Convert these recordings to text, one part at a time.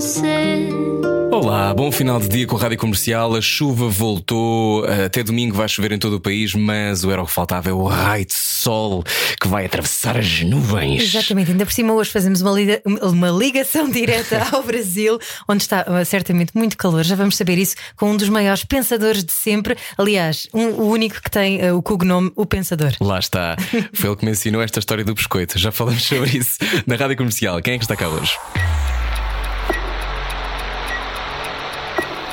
você. Olá, bom final de dia com a Rádio Comercial. A chuva voltou. Até domingo vai chover em todo o país, mas o era o que faltava é o raio de sol que vai atravessar as nuvens. Exatamente, ainda por cima hoje fazemos uma, liga- uma ligação direta ao Brasil, onde está uh, certamente muito calor. Já vamos saber isso com um dos maiores pensadores de sempre. Aliás, um- o único que tem uh, o cognome O Pensador. Lá está. Foi ele que me ensinou esta história do biscoito. Já falamos sobre isso na Rádio Comercial. Quem é que está cá hoje?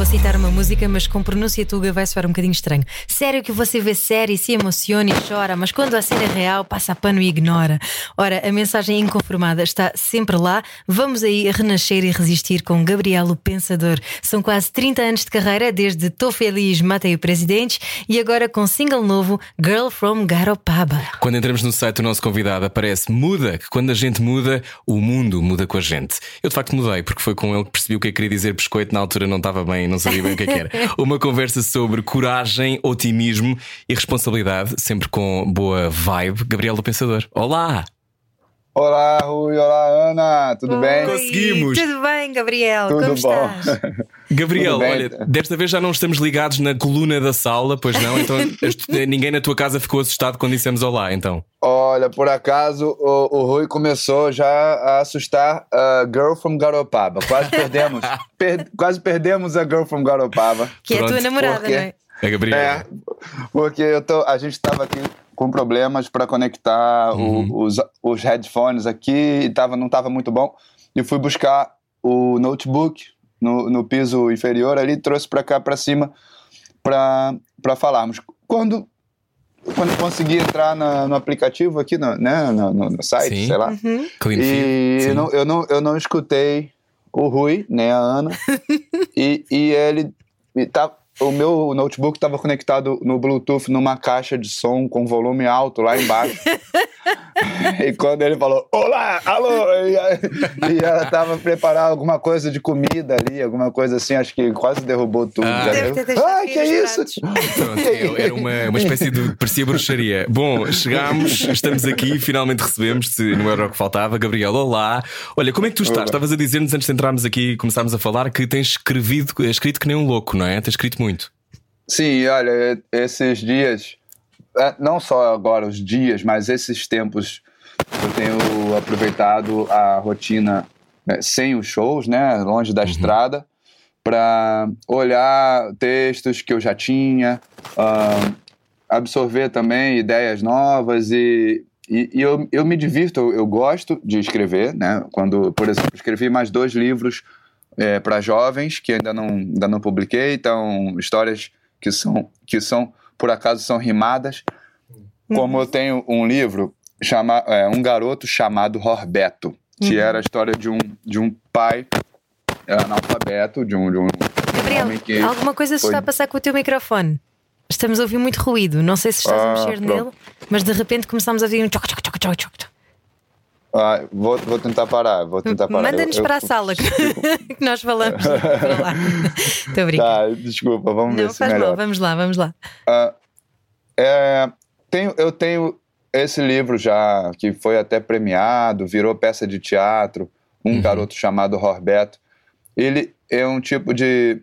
Vou citar uma música, mas com pronúncia tuga vai soar um bocadinho estranho. Sério que você vê série, se emociona e chora, mas quando a cena é real, passa a pano e ignora. Ora, a mensagem inconformada está sempre lá. Vamos aí renascer e resistir com Gabriel o Pensador. São quase 30 anos de carreira, desde Tô Feliz, Matei o Presidente e agora com single novo Girl from Garopaba. Quando entramos no site do nosso convidado, aparece muda, que quando a gente muda, o mundo muda com a gente. Eu de facto mudei, porque foi com ele que percebi o que que queria dizer biscoito. Na altura não estava bem, não sabia bem o que é que era. Uma conversa sobre coragem, otimismo e responsabilidade, sempre com boa vibe. Gabriel do Pensador. Olá! Olá, Rui. Olá, Ana. Tudo bem? Oi, Conseguimos. Tudo bem, Gabriel? Tudo Como bom. estás? Gabriel, olha, desta vez já não estamos ligados na coluna da sala, pois não? Então ninguém na tua casa ficou assustado quando dissemos olá, então. Olha, por acaso o, o Rui começou já a assustar a Girl from Garopaba. Quase perdemos. per- quase perdemos a Girl from Garopaba. Que é a tua Pronto, namorada, porque- não é? É Gabriel. É, porque eu tô, a gente estava aqui com problemas para conectar o- os, os headphones aqui e tava, não estava muito bom. E fui buscar o notebook no, no piso inferior ali, trouxe para cá para cima para falarmos. Quando, quando consegui entrar na- no aplicativo aqui, no, né, no, no- no site, Sim. sei lá, Clean e eu não, eu, não, eu não escutei o Rui, nem a Ana. e, e ele. E tá, o meu notebook estava conectado no Bluetooth numa caixa de som com volume alto lá embaixo. e quando ele falou, olá, alô! E, e ela estava preparando alguma coisa de comida ali, alguma coisa assim, acho que quase derrubou tudo. Ah. cair que é isso? Pronto, é- era uma, uma espécie de. parecia bruxaria. Bom, chegámos, estamos aqui, finalmente recebemos-te no Euro que faltava. Gabriel, olá. Olha, como é que tu estás? Estavas a dizer-nos antes de entrarmos aqui e começarmos a falar que tens escrevido, escrito que nem um louco, não é? Tens escrito muito. Sim, olha, esses dias, é, não só agora os dias, mas esses tempos, eu tenho aproveitado a rotina né, sem os shows, né, longe da estrada, para olhar textos que eu já tinha, ah, absorver também ideias novas e, e, e eu, eu me divirto, eu, eu gosto de escrever, né? Quando, por exemplo, escrevi mais dois livros para jovens que ainda não, ainda não publiquei, então histórias que são, que são por acaso são rimadas. Como eu tenho um livro chama, é, um garoto chamado Norberto, que era a história de um, de um pai é, analfabeto, de um, de um Gabriel, alguma coisa se foi- está a passar com o teu microfone. Estamos a ouvir muito ruído. Não sei se estás a Ah, mexer pronto. nele, mas de repente começamos a ouvir um tchoc, tchoc, tchoc, tchoc, tchoc. Ah, vou, vou tentar parar, vou tentar parar. Manda-nos Eu- para a sala que que nós falamos para lá. Estou a brincar. Tá, desculpa, vamos ver Não se faz melhor. mal, vamos lá, vamos lá. Ah, é, tenho, eu tenho esse livro já que foi até premiado, virou peça de teatro, um garoto chamado Norberto. Ele é um tipo de,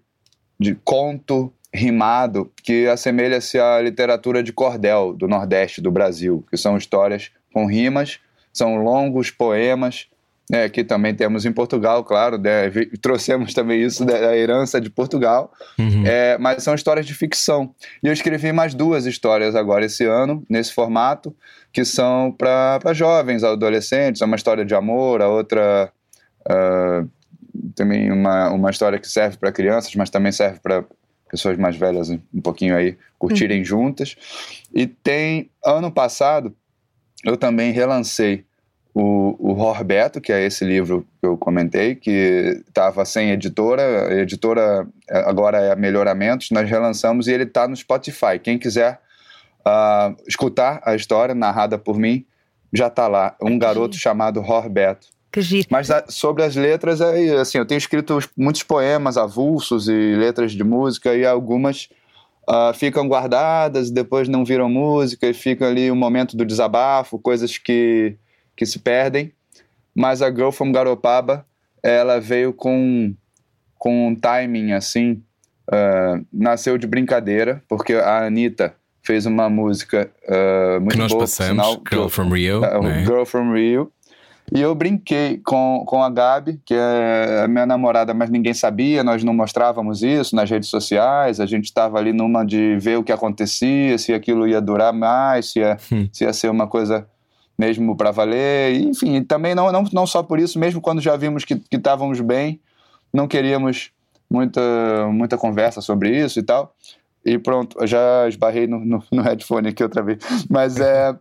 de conto rimado que assemelha-se à literatura de cordel do Nordeste do Brasil, que são histórias com rimas, são longos poemas. né, aqui também temos em Portugal, claro, né, trouxemos também isso da herança de Portugal. É, mas são histórias de ficção. E eu escrevi mais duas histórias agora esse ano, nesse formato, que são para jovens, adolescentes. É uma história de amor, a outra ah, também uma, uma história que serve para crianças, mas também serve para pessoas mais velhas um pouquinho aí curtirem juntas. E tem, ano passado, eu também relancei o, o Rorbeto, que é esse livro que eu comentei, que estava sem editora, a editora é, agora é Melhoramentos, nós relançamos e ele está no Spotify. Quem quiser uh, escutar a história narrada por mim, já está lá. Um garoto chamado Rorbeto. Que giro. Mas a, sobre as letras, é, assim, eu tenho escrito muitos poemas avulsos e letras de música e algumas uh, ficam guardadas, depois não viram música e fica ali o um momento do desabafo, coisas que, que se perdem. Mas a Girl from Garopaba, ela veio com, com um timing assim, uh, nasceu de brincadeira, porque a Anitta fez uma música uh, muito que nós boa, passamos, sinal, Girl from Rio. Uh, né? Girl from Rio. E eu brinquei com, com a Gabi, que é a minha namorada, mas ninguém sabia, nós não mostrávamos isso nas redes sociais, a gente estava ali numa de ver o que acontecia, se aquilo ia durar mais, se ia, Hum. se ia ser uma coisa mesmo para valer. Enfim, também não, não, não só por isso, mesmo quando já vimos que estávamos bem, não queríamos muita, muita conversa sobre isso e tal. E pronto, já esbarrei no, no, no headphone aqui outra vez. Mas, é,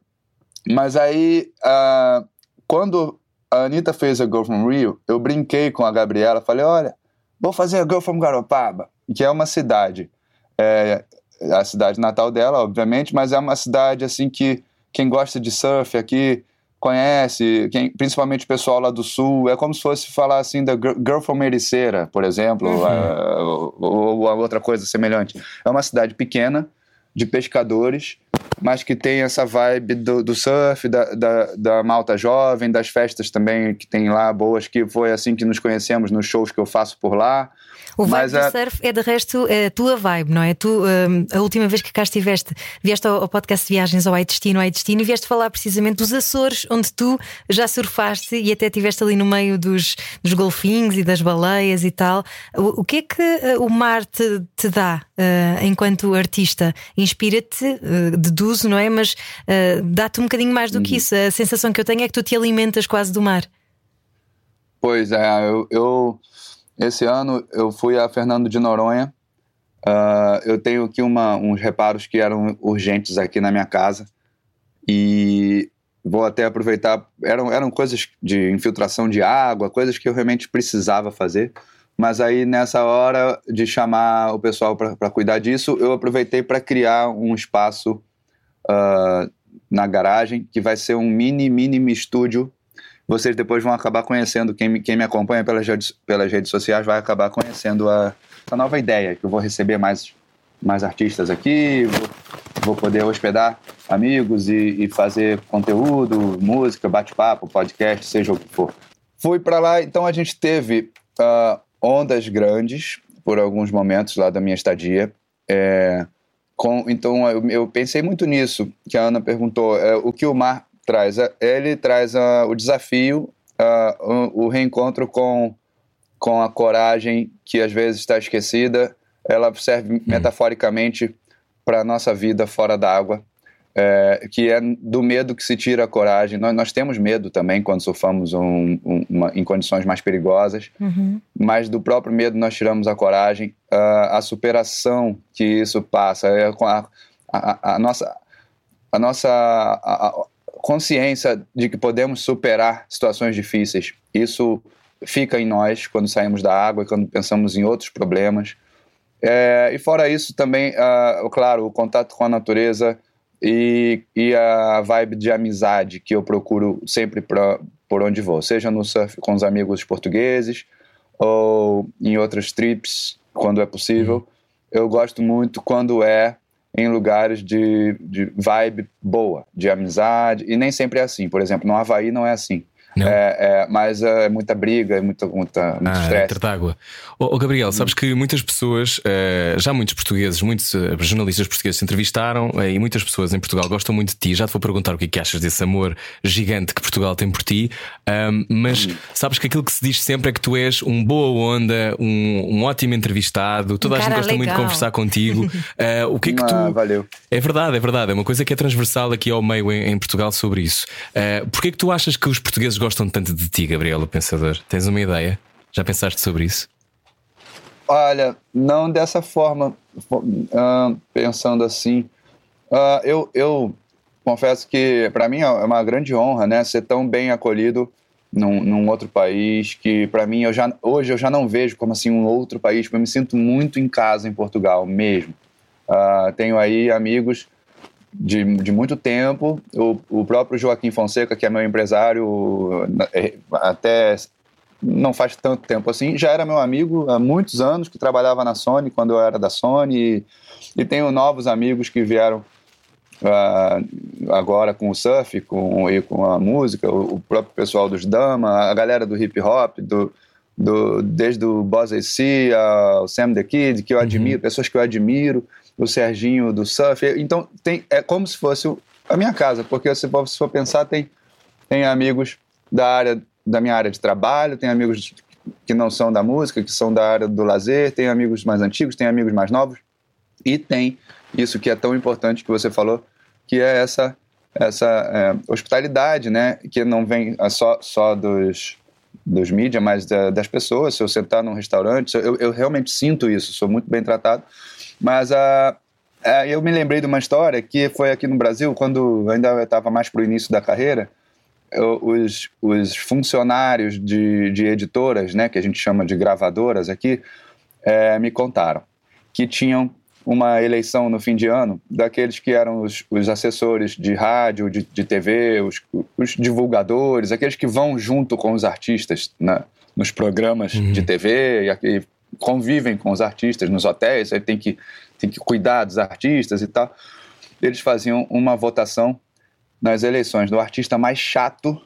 mas aí, ah, quando a Anitta fez a Girl from Rio, eu brinquei com a Gabriela, falei, olha, vou fazer a Girl from Garopaba, que é uma cidade, é, a cidade natal dela, obviamente, mas é uma cidade assim que quem gosta de surf aqui conhece, quem, principalmente o pessoal lá do sul, é como se fosse falar assim da Girl from Ericeira, por exemplo, a- ou, ou a outra coisa semelhante. É uma cidade pequena, de pescadores, mas que tem essa vibe do, do surf, da, da, da malta jovem, das festas também que tem lá boas, que foi assim que nos conhecemos nos shows que eu faço por lá. O vibe Mas do a- surf é de resto é a tua vibe, não é? Tu, hum, a última vez que cá estiveste, vieste ao, ao podcast de viagens ao Ai Destino, Ai Destino, e vieste falar precisamente dos Açores, onde tu já surfaste e até estiveste ali no meio dos, dos golfinhos e das baleias e tal. O, o que é que eh, o mar te, te dá eh, enquanto artista? Inspira-te, eh, deduzo, não é? Mas eh, dá-te um bocadinho mais do que isso. A sensação que eu tenho é que tu te alimentas quase do mar. Pois é, eu, eu- esse ano eu fui a Fernando de Noronha. Ah, eu tenho aqui uma, uns reparos que eram urgentes aqui na minha casa e vou até aproveitar. Eram, eram coisas de infiltração de água, coisas que eu realmente precisava fazer. Mas aí nessa hora de chamar o pessoal para cuidar disso, eu aproveitei para criar um espaço ah, na garagem que vai ser um mini, mini estúdio vocês depois vão acabar conhecendo, quem me, quem me acompanha pelas redes, pelas redes sociais vai acabar conhecendo a, a nova ideia, que eu vou receber mais, mais artistas aqui, vou, vou poder hospedar amigos e, e fazer conteúdo, música, bate-papo, podcast, seja o que for. Fui para lá, então a gente teve ah, ondas grandes por alguns momentos lá da minha estadia. É, com, então eu, eu pensei muito nisso, que a Ana perguntou, é, o que o mar traz? Ele traz o desafio, o, o reencontro com, com a coragem que às vezes está esquecida. Ela serve metaforicamente para a nossa vida fora d'água, é, que é do medo que se tira a coragem. Nós, nós temos medo também quando surfamos um- um- uma- em condições mais perigosas, mas do próprio medo nós tiramos a coragem, a, a superação que isso passa, é a, a- a nossa, a nossa consciência de que podemos superar situações difíceis. Isso fica em nós quando saímos da água e quando pensamos em outros problemas. É, e fora isso também, ah, claro, o contato com a natureza e, e a vibe de amizade que eu procuro sempre pra, por onde vou, seja no surf com os amigos portugueses ou em outras trips, quando é possível. Eu gosto muito quando é em lugares de, de vibe boa, de amizade, e nem sempre é assim. Por exemplo, no Havaí não é assim. Não? É, é, mas é muita briga, é muita, muita, muito Ah, estresse. entre d'água. Ô, ô, Gabriel, sabes que muitas pessoas, eh, já muitos portugueses, muitos eh, jornalistas portugueses te entrevistaram eh, e muitas pessoas em Portugal gostam muito de ti. Já te vou perguntar o que é que achas desse amor gigante que Portugal tem por ti. Mas sabes que aquilo que se diz sempre é que tu és um boa onda, um, um ótimo entrevistado. Toda Um a gente gosta muito de legal. conversar contigo. Ah, o que é que Ah, tu. valeu. É verdade, é verdade. É uma coisa que é transversal aqui ao meio em, em Portugal sobre isso. Uh, Porquê é que tu achas que os portugueses gostam tanto de ti, Gabriel, o pensador? Tens uma ideia? Já pensaste sobre isso? Olha, não dessa forma, fo- ah, pensando assim. Ah, eu, eu, confesso que para mim é uma grande honra, né, ser tão bem acolhido num, num outro país que para mim eu já hoje eu já não vejo como assim um outro país, eu me sinto muito em casa em Portugal mesmo. Uh, tenho aí amigos de, de muito tempo, o, o próprio Joaquim Fonseca, que é meu empresário é, até não faz tanto tempo assim, já era meu amigo há muitos anos, que trabalhava na Sony quando eu era da Sony, e, e tenho novos amigos que vieram uh, agora com o surf com, e com a música, o, o, próprio pessoal dos Dama, a galera do hip hop, do, do, desde o Boss AC ao Sam the Kid, que eu uhum. admiro, uhum. pessoas que eu admiro, o Serginho do surf. Então tem, é como se fosse a minha casa, porque se for pensar, tem, tem amigos da área da minha área de trabalho, tem amigos que não são da música, que são da área do lazer, tem amigos mais antigos, tem amigos mais novos e tem isso que é tão importante que você falou, que é essa essa é, hospitalidade, né, que não vem só só dos dos mídias, mas da, das pessoas. Se eu sentar num restaurante, eu, eu realmente sinto isso, sou muito bem tratado. Mas a uh, eu me lembrei de uma história que foi aqui no Brasil, quando ainda estava mais para o início da carreira, os, os funcionários de, de editoras, né, que a gente chama de gravadoras aqui, é, me contaram que tinham uma eleição no fim de ano daqueles que eram os, os assessores de rádio, de, de TV, os, os, divulgadores, aqueles que vão junto com os artistas né, nos programas uhum. de TV e, e, convivem com os artistas nos hotéis, aí tem que, tem que cuidar dos artistas e tal. Eles faziam uma votação nas eleições do artista mais chato,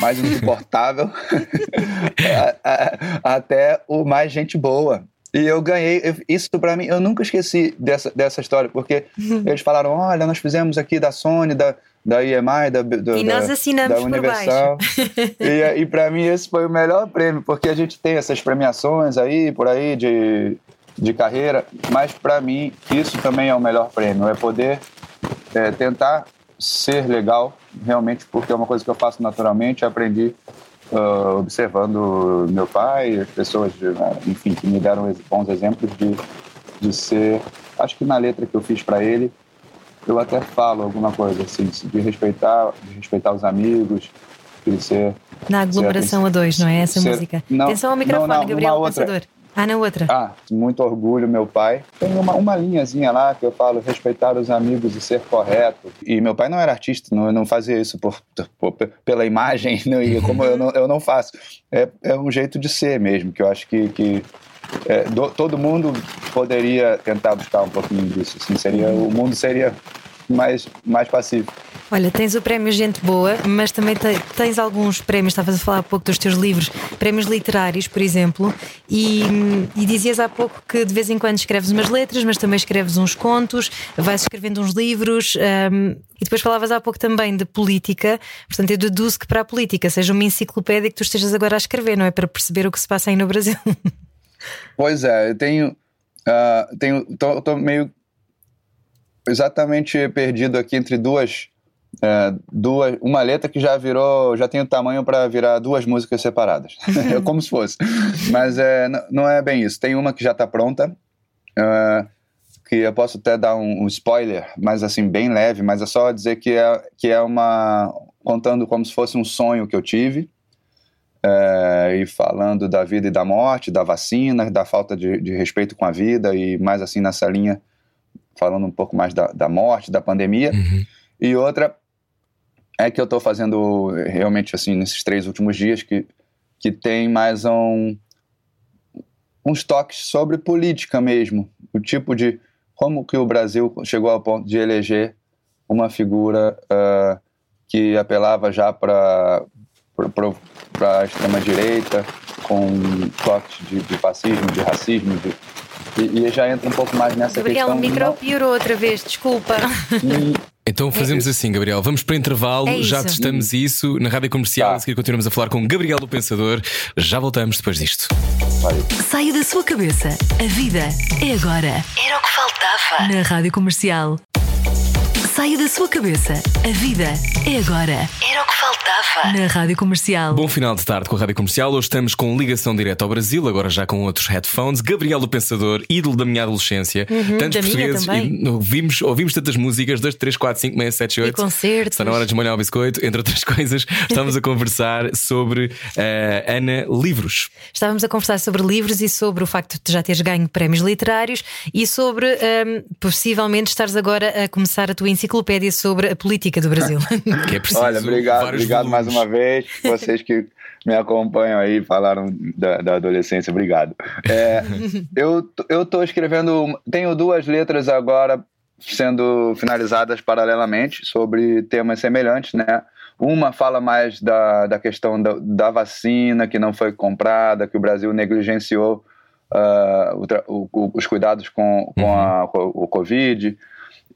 mais insuportável, até o mais gente boa. E eu ganhei, isso para mim, eu nunca esqueci dessa, dessa história, porque eles falaram: olha, nós fizemos aqui da Sony, da, da EMI, da, da, e nós assinamos da Universal. e e para mim esse foi o melhor prêmio, porque a gente tem essas premiações aí, por aí, de, de carreira, mas para mim isso também é o melhor prêmio, é poder é, tentar ser legal, realmente, porque é uma coisa que eu faço naturalmente, aprendi uh, observando meu pai, as pessoas, de, né, enfim, que me deram bons exemplos de, de ser. Acho que na letra que eu fiz para ele, eu até falo alguma coisa assim, de respeitar, de respeitar os amigos, de ser. Na aglomeração ser, a dois, não é essa ser, música? Não, Atenção ao microfone, não, não, Gabriel Pensador. Outra, ah, na outra. Ah, muito orgulho, meu pai. Tem uma, uma linhazinha lá que eu falo respeitar os amigos e ser correto. E meu pai não era artista, não, não fazia isso por, por pela imagem, não, e como eu não, eu não faço. É, é um jeito de ser mesmo, que eu acho que, que é, do, todo mundo poderia tentar buscar um pouquinho disso. Assim, seria, o mundo seria mais, mais pacífico. Olha, tens o prémio Gente Boa, mas também tens alguns prémios, estavas a falar há pouco dos teus livros, prémios literários, por exemplo, e, e, dizias há pouco que de vez em quando escreves umas letras, mas também escreves uns contos, vais escrevendo uns livros, um, e depois falavas há pouco também de política, portanto eu deduzo que para a política seja uma enciclopédia que tu estejas agora a escrever, não é? Para perceber o que se passa aí no Brasil. Pois é, eu tenho. Uh, tenho tô, tô meio exatamente perdido aqui entre duas é, duas, uma letra que já virou, já tem o tamanho para virar duas músicas separadas. é como se fosse. Mas é, não é bem isso. Tem uma que já está pronta, é, que eu posso até dar um, um, spoiler, mas assim, bem leve, mas é só dizer que é, que é uma. contando como se fosse um sonho que eu tive. É, e falando da vida e da morte, da vacina, da falta de, de respeito com a vida e mais assim nessa linha, falando um pouco mais da, da morte, da pandemia. Uhum. E outra é que eu estou fazendo realmente assim nesses três últimos dias que, que tem mais um, uns toques sobre política mesmo, o tipo de como que o Brasil chegou ao ponto de eleger uma figura uh, que apelava já para para a extrema direita com toques de, de fascismo, de racismo, de, e, e, já entra um pouco mais nessa Gabriel, questão. Gabriel, o micro piorou outra vez, desculpa. E, então fazemos é assim, Gabriel. Vamos para intervalo, é já testamos isso na rádio comercial. Tá. A seguir continuamos a falar com Gabriel o Pensador. Já voltamos depois disto. Saia da sua cabeça. A vida é agora. Era o que faltava. Na rádio comercial. Saia da sua cabeça. A vida é agora. Era o que faltava. na Rádio Comercial. Bom final de tarde com a Rádio Comercial. Hoje estamos com ligação direta ao Brasil, agora já com outros headphones. Gabriel o Pensador, ídolo da minha adolescência. Uhum, Tantos da minha portugueses. também. E ouvimos, ouvimos tantas músicas: 2, 3, 4, 5, 6, 7, 8. E concertos. Está na hora de molhar o biscoito, entre outras coisas. Estamos a conversar sobre eh, Ana Livros. Estávamos a conversar sobre livros e sobre o facto de já teres ganho prémios literários e sobre hum, possivelmente estares agora a começar a tua enciclopédia sobre a política do Brasil. Que é preciso. Olha, obrigado, obrigado mais uma vez. Vocês que me acompanham aí, falaram da, da adolescência, obrigado. É, eu, eu tô escrevendo, tenho duas letras agora sendo finalizadas paralelamente sobre temas semelhantes, né? Uma fala mais da, da questão da, da vacina que não foi comprada, que o Brasil negligenciou ah, o o- os cuidados com, com, a- com o Covid.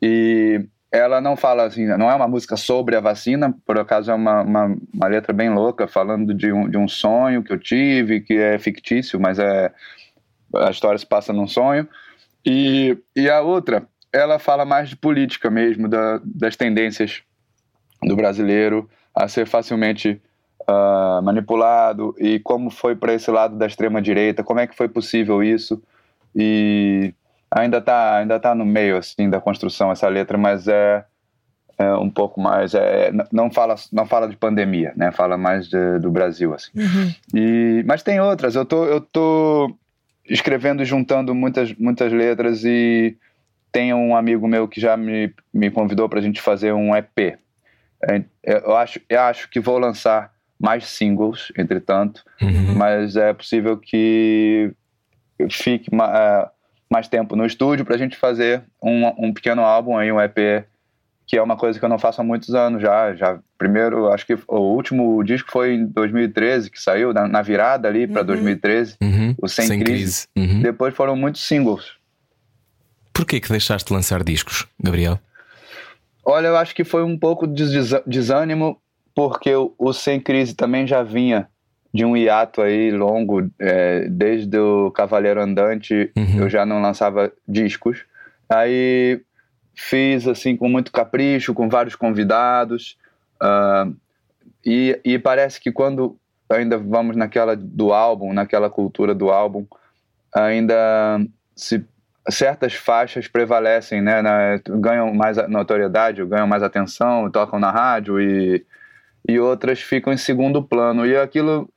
E ela não fala assim, não é uma música sobre a vacina, por acaso é uma, uma, uma letra bem louca, falando de um, de um sonho que eu tive, que é fictício, mas é a história se passa num sonho. E, e a outra, ela fala mais de política mesmo, da, das tendências do brasileiro a ser facilmente ah, manipulado e como foi para esse lado da extrema direita, como é que foi possível isso e ainda tá ainda tá no meio assim da construção essa letra, mas é, é um pouco mais é, não fala não fala de pandemia, né? Fala mais de- do Brasil assim. E mas tem outras. Eu tô eu tô escrevendo e juntando muitas muitas letras e tem um amigo meu que já me, me convidou para a gente fazer um EP. É, Eu acho, eu acho que vou lançar mais singles, entretanto, Uhum. mas é possível que fique é, mais tempo no estúdio para a gente fazer um, um pequeno álbum aí, um EP, que é uma coisa que eu não faço há muitos anos já. já primeiro, acho que o último disco foi em 2013, que saiu, na, na virada ali para 2013, Uhum. o Sem, Crise. Uhum. Depois foram muitos singles. Porquê que deixaste de lançar discos, Gabriel? Olha, eu acho que foi um pouco de desânimo, porque o, o Sem Crise também já vinha de um hiato aí longo, é, desde o Cavaleiro Andante Uhum. eu já não lançava discos. Aí fiz assim com muito capricho, com vários convidados, ah, e, e parece que quando ainda vamos naquela do álbum, naquela cultura do álbum, ainda se certas faixas prevalecem, né, na- ganham mais notoriedade, ganham mais atenção, tocam na rádio e, e outras ficam em segundo plano. E aquilo,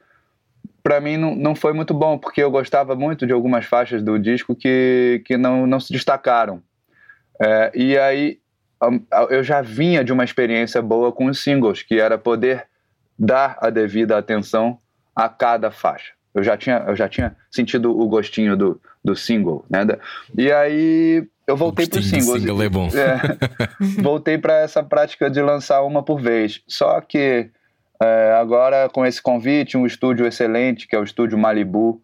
para mim, não, não foi muito bom, porque eu gostava muito de algumas faixas do disco que, que não, não se destacaram. É, e aí eu já vinha de uma experiência boa com os singles, que era poder dar a devida atenção a cada faixa. Eu já tinha, eu já tinha sentido o gostinho do, do single, né? E aí eu voltei para os singles. single é bom. É, voltei para essa prática de lançar uma por vez. Só que é, agora com esse convite, um estúdio excelente, que é o estúdio Malibu,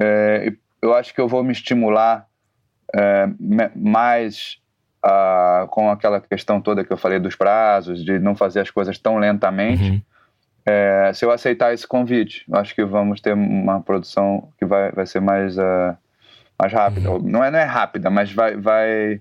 é, eu acho que eu vou me estimular é, mais ah, com aquela questão toda que eu falei dos prazos, de não fazer as coisas tão lentamente. Uhum. É, se eu aceitar esse convite, eu acho que vamos ter uma produção que vai, vai ser mais, ah, mais rápida. Uhum. Não, é, não é rápida, mas vai, vai,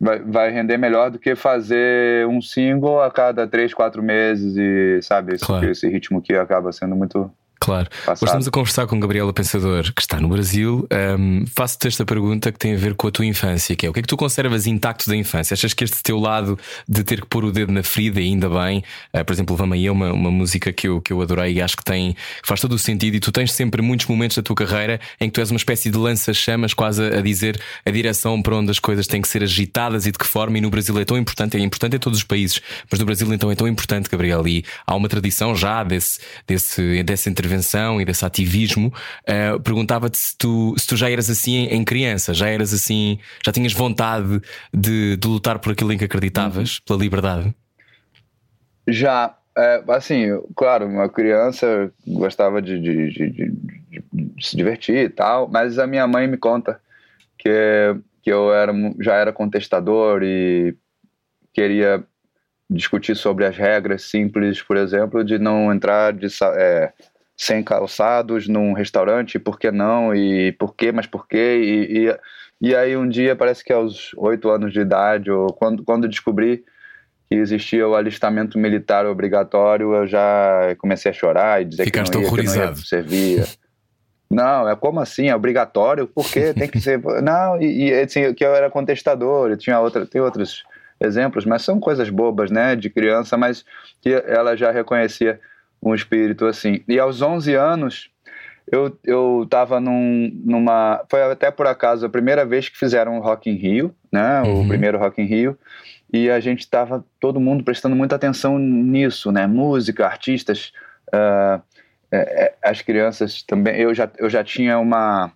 vai, vai render melhor do que fazer um single a cada três, quatro meses e, sabe, esse, Claro. esse ritmo que acaba sendo muito Claro. Hoje passado. estamos a conversar com Gabriela Pensador, que está no Brasil. Ahm, Faço-te esta pergunta que tem a ver com a tua infância, que é o que é que tu conservas intacto da infância? Achas que este teu lado de ter que pôr o dedo na ferida, ainda bem, ah, por exemplo, Vama aí é uma, uma música que eu, que eu adorei e acho que tem que faz todo o sentido, e tu tens sempre muitos momentos da tua carreira em que tu és uma espécie de lança-chamas, quase a, a dizer a direção para onde as coisas têm que ser agitadas e de que forma, e no Brasil é tão importante, é importante em todos os países, mas no Brasil então é tão importante, Gabriel, e há uma tradição já desse, desse, dessa intervenção e desse ativismo. Ah, Perguntava-te se tu, se tu já eras assim em, criança, já eras assim, já tinhas vontade de, de lutar por aquilo em que acreditavas, pela liberdade. Já, é, assim, claro, uma criança gostava de, de- de- de- se divertir e tal, mas a minha mãe me conta que, que eu era, já era contestador e queria discutir sobre as regras simples, por exemplo, de não entrar de, é, sem calçados num restaurante, por que não, e por quê, mas por quê, e, e, e aí um dia, parece que aos oito anos de idade, ou quando, quando descobri que existia o alistamento militar obrigatório, eu já comecei a chorar e dizer Ficaste que não ia, horrorizado. que não ia servir. Não, é como assim? É obrigatório? Por quê? Tem que ser. Não, e, e assim, que eu era contestador, tinha outra, tem outros exemplos, mas são coisas bobas, né, de criança, mas que ela já reconhecia um espírito assim. E aos 11 anos, eu, eu tava num, numa. Foi até por acaso a primeira vez que fizeram o Rock in Rio, né? Uhum. O primeiro Rock in Rio. E a gente tava todo mundo prestando muita atenção nisso, né? Música, artistas, ah, é, as crianças também. Eu já, eu já tinha uma,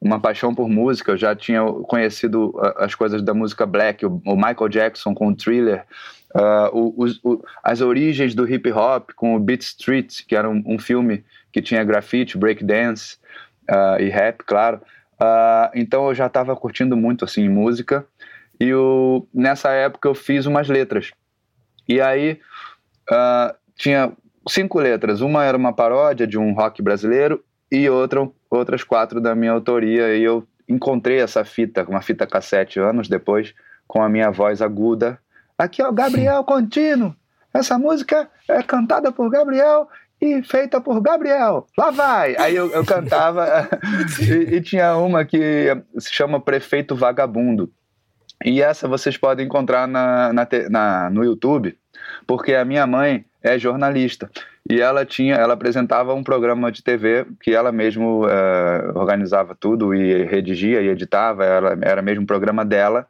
uma paixão por música, eu já tinha conhecido as coisas da música black, o, o Michael Jackson com o Thriller. Ah, o- as origens do hip hop com o Beat Street, que era um, um filme que tinha grafite, breakdance ah, e rap, claro. Ah, então eu já estava curtindo muito assim música e nessa época eu fiz umas letras. E aí ah, tinha cinco letras. Uma era uma paródia de um rock brasileiro e outra, outras quatro da minha autoria. E eu encontrei essa fita, uma fita cassete anos depois, com a minha voz aguda. Aqui é o Gabriel Contínuo. Essa música é cantada por Gabriel e feita por Gabriel. Lá vai! Aí eu, eu cantava e, e tinha uma que se chama Prefeito Vagabundo. E essa vocês podem encontrar na, na na- no YouTube, porque a minha mãe é jornalista e ela tinha, ela apresentava um programa de TV que ela mesmo eh, organizava tudo e redigia e editava, era mesmo um programa dela.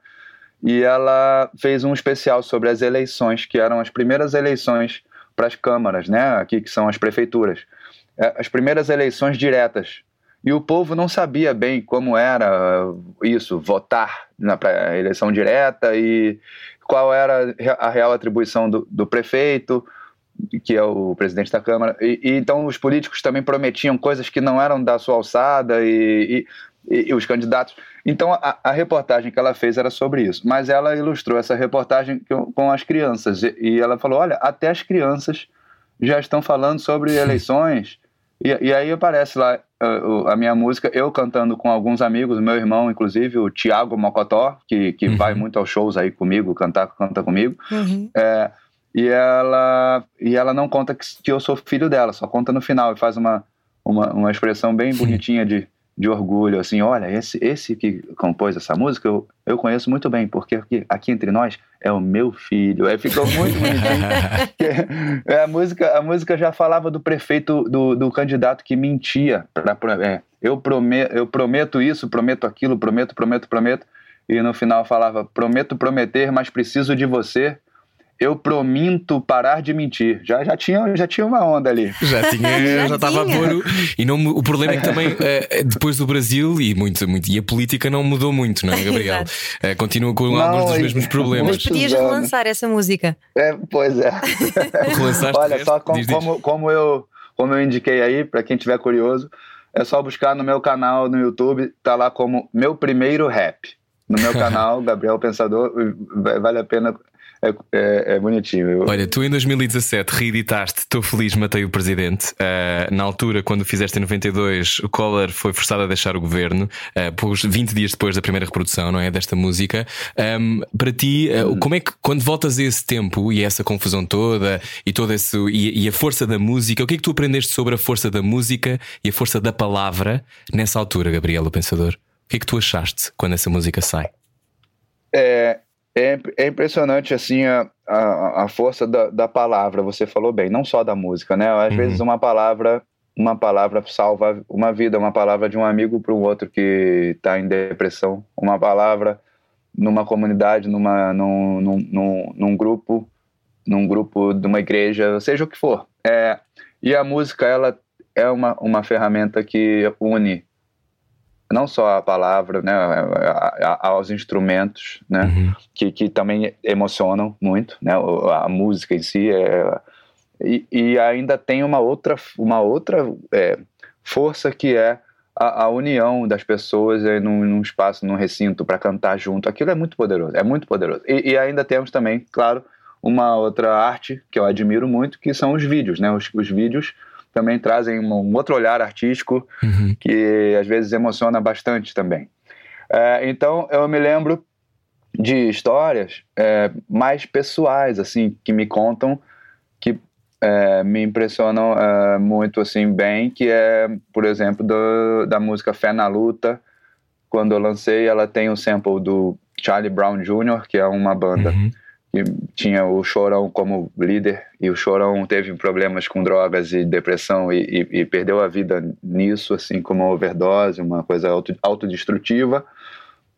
E ela fez um especial sobre as eleições, que eram as primeiras eleições para as câmaras, né? Aqui que são as prefeituras, Eh, as primeiras eleições diretas. E o povo não sabia bem como era isso, votar na eleição direta e qual era a real atribuição do, do prefeito, que é o presidente da Câmara. E, e então os políticos também prometiam coisas que não eram da sua alçada e, e, e os candidatos. Então a, a reportagem que ela fez era sobre isso, mas ela ilustrou essa reportagem com, as crianças e, e ela falou: olha, até as crianças já estão falando sobre eleições. E, e aí aparece lá uh, o- a minha música, eu cantando com alguns amigos, meu irmão, inclusive, o Tiago Mocotó, que, que Uhum. vai muito aos shows aí comigo, cantar, canta comigo. Uhum. É, e, ela, e ela não conta que, que eu sou filho dela, só conta no final e faz uma, uma, uma expressão bem bonitinha de, de orgulho, assim, olha, esse, esse que compôs essa música eu, eu conheço muito bem, porque aqui, aqui entre nós é o meu filho. Aí ficou muito bonitinho. É, a, música, a música já falava do prefeito, do, do candidato que mentia. Pra, é, eu, prometo, eu prometo isso, prometo aquilo, prometo, prometo, prometo. E no final falava: prometo prometer, mas preciso de você. Eu prominto parar de mentir. Já, já, tinha, já tinha uma onda ali. Já tinha, Já estava a pôr. o- E não, o problema é que também, eh, depois do Brasil e muito, muito, e a política não mudou muito, não é, Gabriel? Eh, continua com Não, alguns dos mesmos problemas. Mas podias relançar essa música. É, pois é. Relançaste Olha, só resto? com- Diz, diz. como, como, eu, como eu indiquei aí, para quem tiver curioso, é só buscar no meu canal no YouTube, tá lá como meu primeiro rap. No meu canal, Gabriel Pensador, va- vale a pena, é, é, é bonitinho. Olha, tu em 2017 reeditaste Estou Feliz, Matei o Presidente. Ah, na altura, quando fizeste em 92, o Collor foi forçado a deixar o governo, uh, pôs 20 dias depois da primeira reprodução, não é? Desta música. Ahm, para ti, ah, como é que, quando voltas a esse tempo e essa confusão toda e, todo esse, e, e a força da música, o que é que tu aprendeste sobre a força da música e a força da palavra nessa altura, Gabriel, o Pensador? O que é que tu achaste quando essa música sai? É, é, é impressionante assim a, a, a força da, da palavra. Você falou bem, não só da música, né? Às Uhum. vezes uma palavra, uma palavra salva uma vida, uma palavra de um amigo para um outro que está em depressão, uma palavra numa comunidade, numa, num, num, num, num grupo, num grupo de uma igreja, seja o que for. É, e a música ela é uma, uma ferramenta que une não só a palavra, né, a- a- aos instrumentos, né, Uhum. que, que também emocionam muito, né, a música em si é, e, e ainda tem uma outra, uma outra é, força que é a, a união das pessoas é, num, num espaço, num recinto para cantar junto. Aquilo é muito poderoso, é muito poderoso. E, e ainda temos também, claro, uma outra arte que eu admiro muito, que são os vídeos, né? Os, os vídeos também trazem um, outro olhar artístico Uhum. que às vezes emociona bastante também. É, então eu me lembro de histórias é, mais pessoais, assim, que me contam, que é, me impressionam é, muito, assim, bem, que é, por exemplo, do, da música Fé na Luta. Quando eu lancei, ela tem um sample do Charlie Brown Jr., que é uma banda Uhum. Que tinha o Chorão como líder, e o Chorão teve problemas com drogas e depressão e, e- e perdeu a vida nisso, assim como uma overdose, uma coisa auto, autodestrutiva.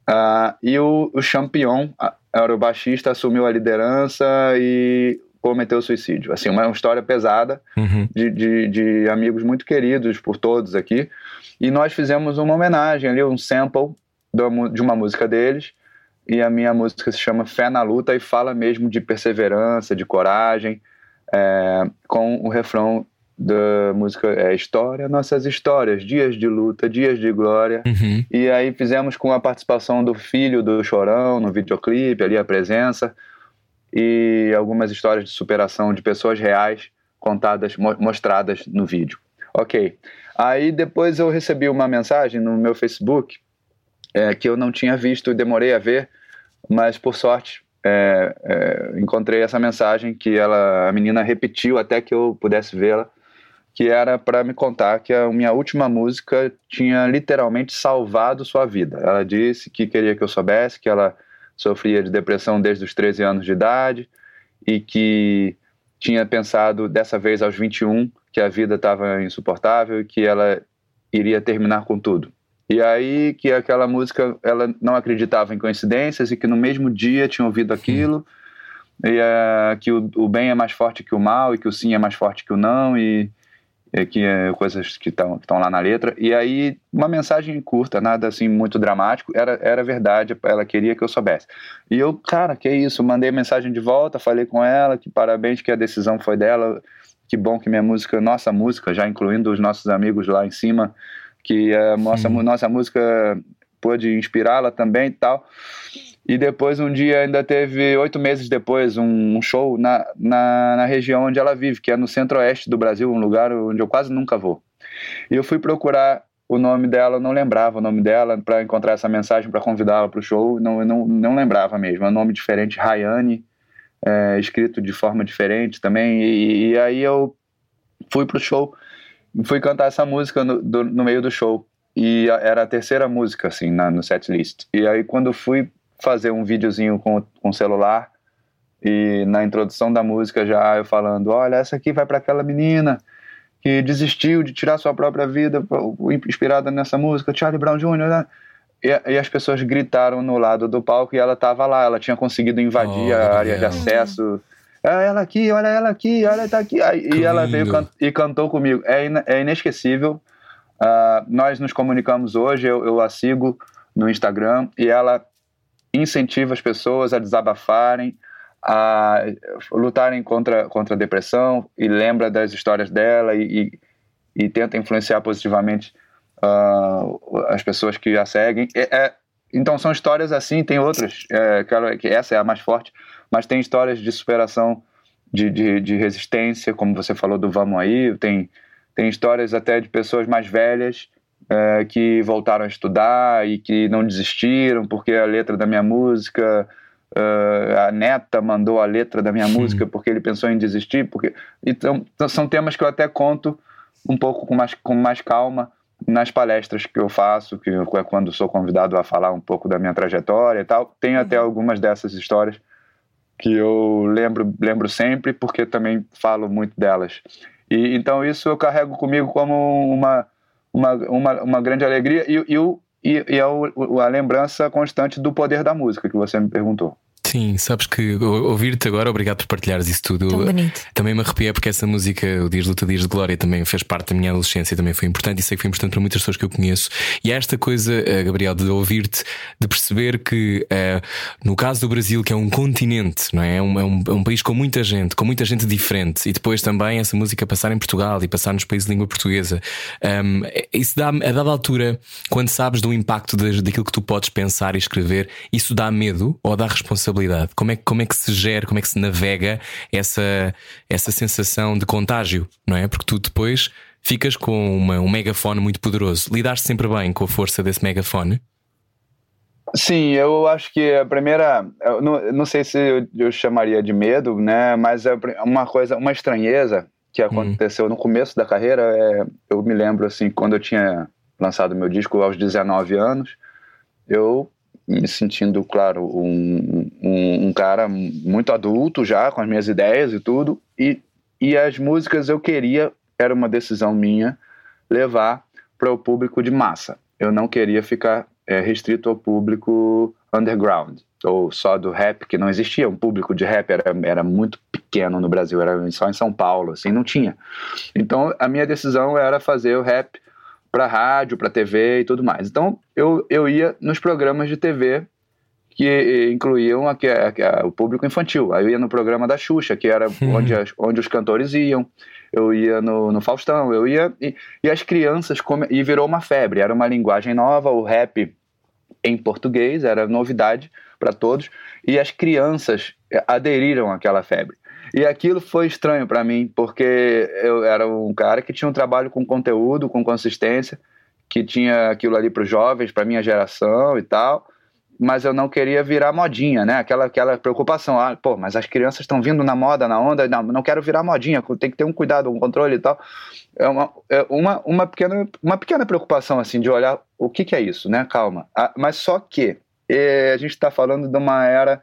Ah, e o, o Champion, era o baixista, assumiu a liderança e cometeu suicídio. Assim, uma, história pesada Uhum. de, de, de amigos muito queridos por todos aqui. E nós fizemos uma homenagem ali, um sample de uma música deles. E a minha música se chama Fé na Luta e fala mesmo de perseverança, de coragem, é, com o refrão da música é História, nossas histórias, dias de luta, dias de glória. Uhum. E aí fizemos com a participação do filho do Chorão no videoclipe, ali a presença, e algumas histórias de superação de pessoas reais contadas, mo- mostradas no vídeo. Ok. Aí depois eu recebi uma mensagem no meu Facebook é, que eu não tinha visto e demorei a ver, mas por sorte é, é, encontrei essa mensagem que ela, a menina repetiu até que eu pudesse vê-la, que era para me contar que a minha última música tinha literalmente salvado sua vida. Ela disse que queria que eu soubesse que ela sofria de depressão desde os 13 anos de idade e que tinha pensado dessa vez aos 21 que a vida estava insuportável e que ela iria terminar com tudo. E aí que aquela música ela não acreditava em coincidências e que no mesmo dia tinha ouvido aquilo e eh, que o, o bem é mais forte que o mal e que o sim é mais forte que o não e, e que é coisas que estão que estão lá na letra. E aí uma mensagem curta nada assim muito dramático era era verdade ela queria que eu soubesse. E eu cara que isso mandei mensagem de volta falei com ela que parabéns que a decisão foi dela que bom que minha música nossa música já incluindo os nossos amigos lá em cima que a nossa, nossa música pôde inspirá-la também e tal. E depois, um dia, ainda teve, oito meses depois, um, um show na, na, na região onde ela vive, que é no centro-oeste do Brasil, um lugar onde eu quase nunca vou. E eu fui procurar o nome dela, não lembrava o nome dela, para encontrar essa mensagem, para convidá-la para o show, não, não, não lembrava mesmo. É um nome diferente, Rayane, é, escrito de forma diferente também. E, e aí eu fui pro show, fui cantar essa música no, do- no meio do show. E a- era a terceira música, assim, na, no set list. E aí, quando fui fazer um videozinho com, com celular, e na introdução da música já eu falando: olha, essa aqui vai para aquela menina que desistiu de tirar sua própria vida, inspirada nessa música, Charlie Brown Jr., né? E, e as pessoas gritaram no lado do palco e ela estava lá, ela tinha conseguido invadir Oh, a área de acesso. Ela aqui, olha ela aqui, olha tá aqui. Aí, Que e ela veio can- e cantou comigo. É, ina- é inesquecível. Ah, nós nos comunicamos hoje, eu, eu a sigo no Instagram e ela incentiva as pessoas a desabafarem, a lutarem contra, contra a depressão e lembra das histórias dela e, e, e tenta influenciar positivamente ah, as pessoas que a seguem. É- é- então são histórias assim, tem outras, é, claro que essa é a mais forte, mas tem histórias de superação, de, de, de resistência, como você falou do Vamos Aí, tem, tem histórias até de pessoas mais velhas é, que voltaram a estudar e que não desistiram porque a letra da minha música é, a neta mandou a letra da minha música porque ele pensou em desistir porque então são temas que eu até conto um pouco com mais, com mais calma nas palestras que eu faço, que é quando sou convidado a falar um pouco da minha trajetória e tal, tem até algumas dessas histórias que eu lembro, lembro sempre, porque também falo muito delas. E então isso eu carrego comigo como uma, uma, uma, uma grande alegria e, e, e, e é o- a lembrança constante do poder da música que você me perguntou. Sim, sabes que ou- ouvir-te agora, obrigado por partilhares isso tudo. Tão bonito. Também me arrepiei porque essa música, o Dias de Luta, Dias de Glória, também fez parte da minha adolescência, também foi importante e sei que foi importante para muitas pessoas que eu conheço. E há esta coisa, eh, Gabriel, de ouvir-te, de perceber que eh, no caso do Brasil, que é um continente, não é? É um, é um- é um país com muita gente, com muita gente diferente, e depois também essa música passar em Portugal e passar nos países de língua portuguesa. Um, isso dá, a dada altura, quando sabes do impacto das- daquilo que tu podes pensar e escrever, isso dá medo ou dá responsabilidade? Como é, como é que se gera, como é que se navega essa, essa sensação de contágio, não é? Porque tu depois ficas com uma- um megafone muito poderoso. Lidaste sempre bem com a força desse megafone? Sim, eu acho que a primeira, não, não, sei se eu, eu, chamaria de medo, né? Mas é uma coisa, uma estranheza que hum. aconteceu no começo da carreira. É, eu me lembro assim, quando eu tinha lançado meu disco aos 19 anos, eu me sentindo, claro, um, um, um, cara muito adulto já, com as minhas ideias e tudo, e, e as músicas eu queria, era uma decisão minha, levar para o público de massa. Eu não queria ficar é, restrito ao público underground, ou só do rap, que não existia um público de rap, era, era muito pequeno no Brasil, era só em São Paulo, assim, não tinha. Então a minha decisão era fazer o rap para rádio, para TV e tudo mais. Então eu, eu ia nos programas de TV que incluíam a, a, a, o público infantil. Aí eu ia no programa da Xuxa, que era uhum. onde, as, onde os cantores iam. Eu ia no, no Faustão, eu ia. E, e as crianças. Come, e virou uma febre, era uma linguagem nova, o rap em português, era novidade para todos. E as crianças aderiram àquela febre. E aquilo foi estranho para mim, porque eu era um cara que tinha um trabalho com conteúdo, com consistência, que tinha aquilo ali para os jovens, para minha geração e tal, mas eu não queria virar modinha, né? Aquela, aquela preocupação, ah, pô, mas as crianças estão vindo na moda, na onda, não, não quero virar modinha, tem que ter um cuidado, um controle e tal. É uma, é uma, uma, pequena, uma pequena preocupação, assim, de olhar o que, que é isso, né? Calma. Ah, mas só que eh, a gente está falando de uma era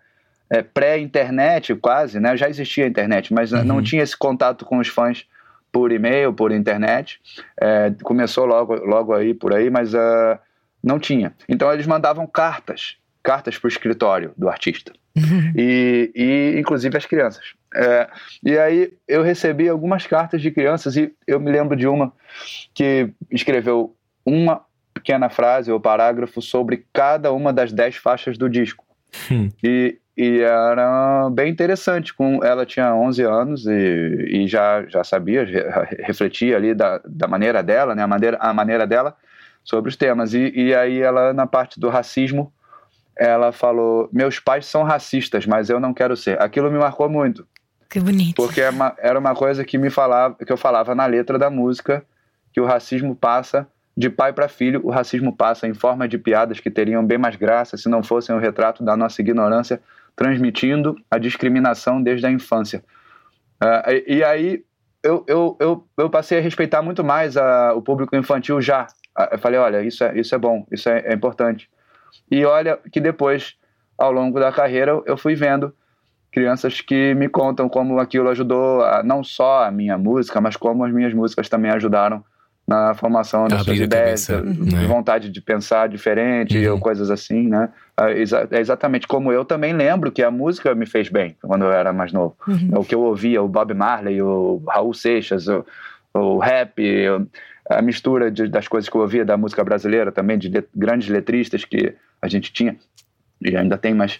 é, pré-internet quase, né? Já existia a internet, mas uhum. não tinha esse contato com os fãs por e-mail, por internet. É, começou logo, logo aí por aí, mas uh, não tinha. Então eles mandavam cartas, cartas para o escritório do artista. Uhum. E, e inclusive as crianças. É, e aí eu recebi algumas cartas de crianças e eu me lembro de uma que escreveu uma pequena frase ou parágrafo sobre cada uma das dez faixas do disco. Hum. E, e era bem interessante. Com, ela tinha 11 anos e, e já, já sabia, refletia ali da, da maneira dela, né, a, maneira, a maneira dela sobre os temas. E, e aí ela, na parte do racismo, ela falou: Meus pais são racistas, mas eu não quero ser. Aquilo me marcou muito. Que bonito. Porque era é uma, era uma coisa que me falava, que eu falava na letra da música, que o racismo passa de pai para filho, o racismo passa em forma de piadas que teriam bem mais graça se não fossem o retrato da nossa ignorância transmitindo a discriminação desde a infância. Uh, e, e, aí eu, eu, eu, eu, passei a respeitar muito mais a, o público infantil já. Uh, eu falei, olha, isso é, isso é bom, isso é, é importante. E olha que depois, ao longo da carreira, eu fui vendo crianças que me contam como aquilo ajudou a, não só a minha música, mas como as minhas músicas também ajudaram na formação das suas ideias, né? vontade de pensar diferente uhum. ou coisas assim, né? É, é exatamente como eu também lembro que a música me fez bem quando eu era mais novo. Uhum. O que eu ouvia, o Bob Marley, o Raul Seixas, o, o rap, a mistura de, das coisas que eu ouvia da música brasileira também, de let, grandes letristas que a gente tinha e ainda tem, mas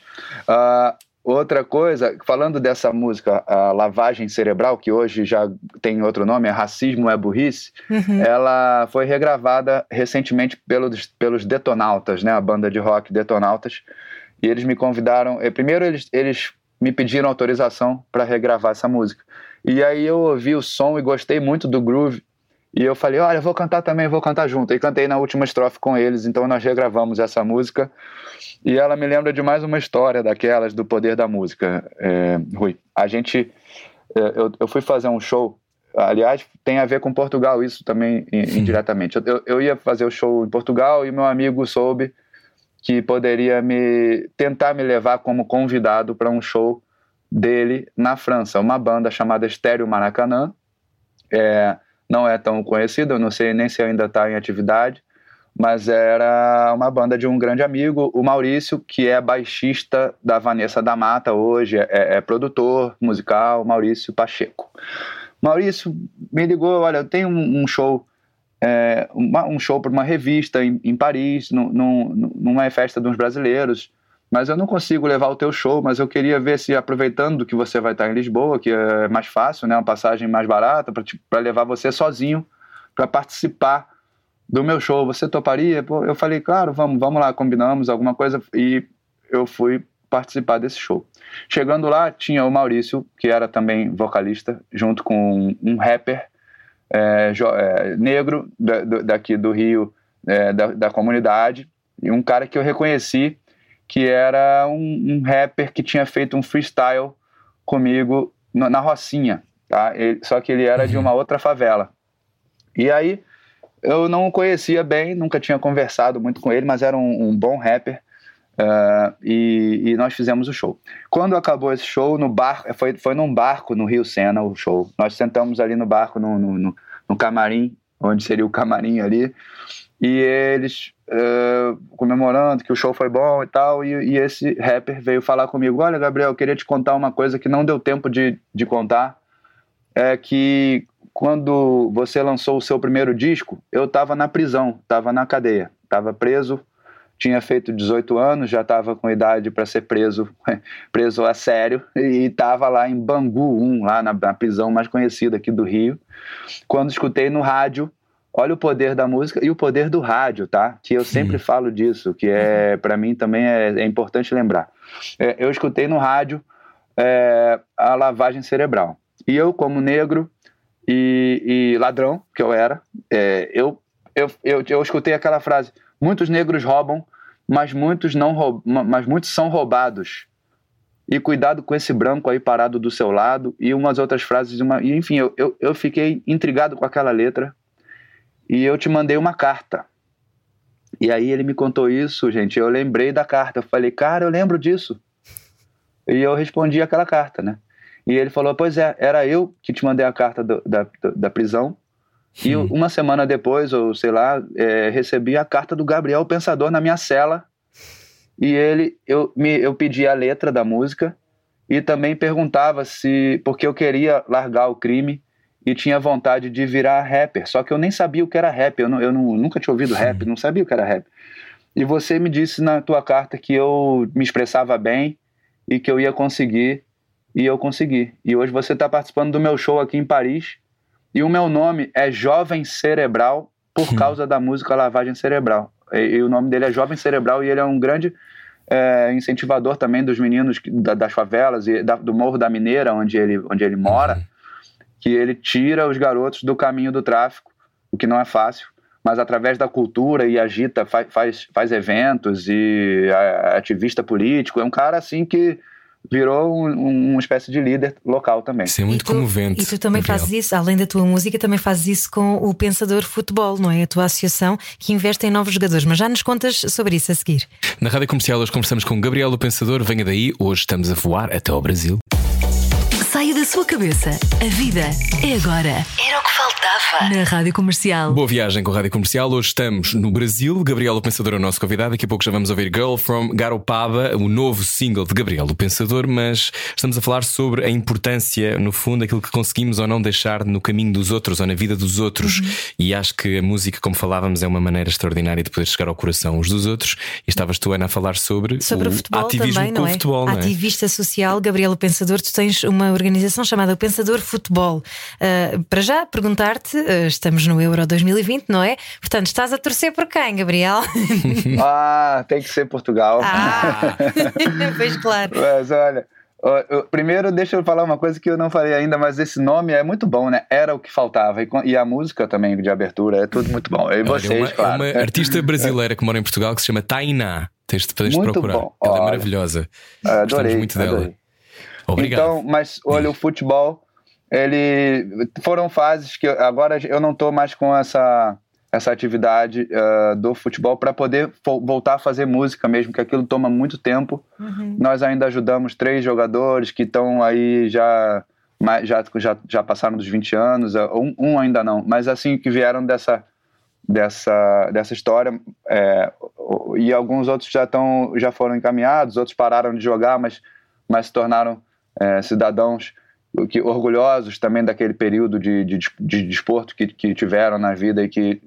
uh, Outra coisa, falando dessa música, a Lavagem Cerebral, que hoje já tem outro nome, é Racismo é Burrice, uhum. ela foi regravada recentemente pelos, pelos Detonautas, né, a banda de rock Detonautas, e eles me convidaram. Eh, primeiro, eles, eles me pediram autorização para regravar essa música. E aí eu ouvi o som e gostei muito do groove. E eu falei, olha, vou cantar também, vou cantar junto. E cantei na última estrofe com eles, então nós regravamos essa música. E ela me lembra de mais uma história daquelas do poder da música, é, Rui. A gente, é, eu, eu fui fazer um show, aliás, tem a ver com Portugal isso também indiretamente. Eu, eu ia fazer o show em Portugal e meu amigo soube que poderia me tentar me levar como convidado para um show dele na França, uma banda chamada Estéreo Maracanã. É, não é tão conhecida, eu não sei nem se ainda está em atividade, mas era uma banda de um grande amigo, o Maurício, que é baixista da Vanessa da Mata hoje, é, é produtor musical, Maurício Pacheco. Maurício me ligou, olha, eu tenho um, show, é, uma, um show para uma revista em, em Paris, num, num, numa festa dos brasileiros, mas eu não consigo levar o teu show, mas eu queria ver se, aproveitando que você vai estar em Lisboa, que é mais fácil, né, uma passagem mais barata, para levar você sozinho para participar do meu show. Você toparia? Eu falei, claro, vamos, vamos lá, combinamos alguma coisa, e eu fui participar desse show. Chegando lá, tinha o Maurício, que era também vocalista, junto com um rapper é, é, negro da, do, daqui do Rio, é, da, da comunidade, e um cara que eu reconheci que era um, um rapper que tinha feito um freestyle comigo na, na Rocinha, tá? Ele, só que ele era de uma outra favela. E aí eu não o conhecia bem, nunca tinha conversado muito com ele, mas era um, um bom rapper. Uh, e, e, nós fizemos o show. Quando acabou esse show, no barco, foi, foi num barco no Rio Sena o show. Nós sentamos ali no barco, no, no, no, no camarim, onde seria o camarim ali, e eles uh, comemorando que o show foi bom e tal, e, e, esse rapper veio falar comigo: Olha, Gabriel, eu queria te contar uma coisa que não deu tempo de, de contar. É que quando você lançou o seu primeiro disco, eu estava na prisão, estava na cadeia, estava preso, tinha feito 18 anos, já estava com idade para ser preso, preso a sério, e estava lá em Bangu 1, lá na, na prisão mais conhecida aqui do Rio, quando escutei no rádio olha o poder da música e o poder do rádio, tá? Que eu sempre falo disso, que é para mim também é, é importante lembrar. É, eu escutei no rádio é, a lavagem cerebral e eu como negro e, e ladrão que eu era, é, eu, eu, eu, eu escutei aquela frase: muitos negros roubam, mas muitos não roubam, mas muitos são roubados. E cuidado com esse branco aí parado do seu lado e umas outras frases, uma, e, enfim, eu, eu, eu fiquei intrigado com aquela letra e eu te mandei uma carta. E aí ele me contou isso, gente. Eu lembrei da carta. Eu falei, cara, eu lembro disso. E eu respondi aquela carta, né? E ele falou: Pois é, era eu que te mandei a carta do, da, da prisão. E uma semana depois, ou sei lá, é, recebi a carta do Gabriel Pensador na minha cela. E ele, eu, me, eu pedi a letra da música e também perguntava se, porque eu queria largar o crime e tinha vontade de virar rapper. Só que eu nem sabia o que era rap, eu, não, eu não, nunca tinha ouvido rap, não sabia o que era rap. E você me disse na tua carta que eu me expressava bem e que eu ia conseguir e eu consegui. E hoje você está participando do meu show aqui em Paris. E o meu nome é Jovem Cerebral por causa da música Lavagem Cerebral. E, e, o nome dele é Jovem Cerebral e ele é um grande é, incentivador também dos meninos da, das favelas e da, do Morro da Mineira, onde ele, onde ele mora, uhum. Que ele tira os garotos do caminho do tráfico, o que não é fácil, mas através da cultura e agita, faz, faz, faz eventos e é ativista político. É um cara assim que virou um, uma espécie de líder local também. Isso é muito e tu, comovente. E tu também Gabriel. fazes isso, além da tua música, também fazes isso com o Pensador Futebol, não é? A tua associação que investe em novos jogadores. Mas já nos contas sobre isso a seguir. Na Rádio Comercial, hoje conversamos com Gabriel, o Pensador. Venha daí, hoje estamos a voar até ao Brasil. Saia da sua cabeça. A vida é agora. Era o que faltava. Na Rádio Comercial. Boa viagem com a Rádio Comercial. Hoje estamos no Brasil. Gabriel o Pensador é o nosso convidado. Daqui a pouco já vamos ouvir Girl from Garopaba, o novo single de Gabriel o Pensador. Mas estamos a falar sobre a importância, no fundo, aquilo que conseguimos ou não deixar no caminho dos outros ou na vida dos outros. Uhum. E acho que a música, como falávamos, é uma maneira extraordinária de poder chegar ao coração uns dos outros. E estavas tu, Ana, a falar sobre, sobre o, o futebol ativismo também, com não é? o futebol. Não é? Ativista social, Gabriel o Pensador, tu tens uma organização chamada O Pensador Futebol. Uh, para já perguntar-te, uh, estamos no Euro 2020, não é? Portanto, estás a torcer por quem, Gabriel? ah, tem que ser Portugal. Ah, pois claro. Mas olha. Primeiro, deixa eu falar uma coisa que eu não falei ainda, mas esse nome é muito bom, né? Era o que faltava. E a música também de abertura é tudo muito bom. E vocês, uma, claro. uma artista brasileira que mora em Portugal que se chama Tainá. Tens de, tens de procurar. Bom. Ela é maravilhosa. Adorei, Gostamos muito dela. Obrigado. Então, mas olha, o futebol, ele foram fases que agora eu não estou mais com essa essa atividade uh, do futebol para poder voltar a fazer música mesmo, que aquilo toma muito tempo. Uhum. Nós ainda ajudamos três jogadores que estão aí já, já, já, já passaram dos 20 anos, um, um, ainda não, mas assim que vieram dessa, dessa, dessa história, é, e alguns outros já, tão, já foram encaminhados, outros pararam de jogar, mas, mas se tornaram é, cidadãos que, orgulhosos também daquele período de, de, de desporto que, que tiveram na vida e que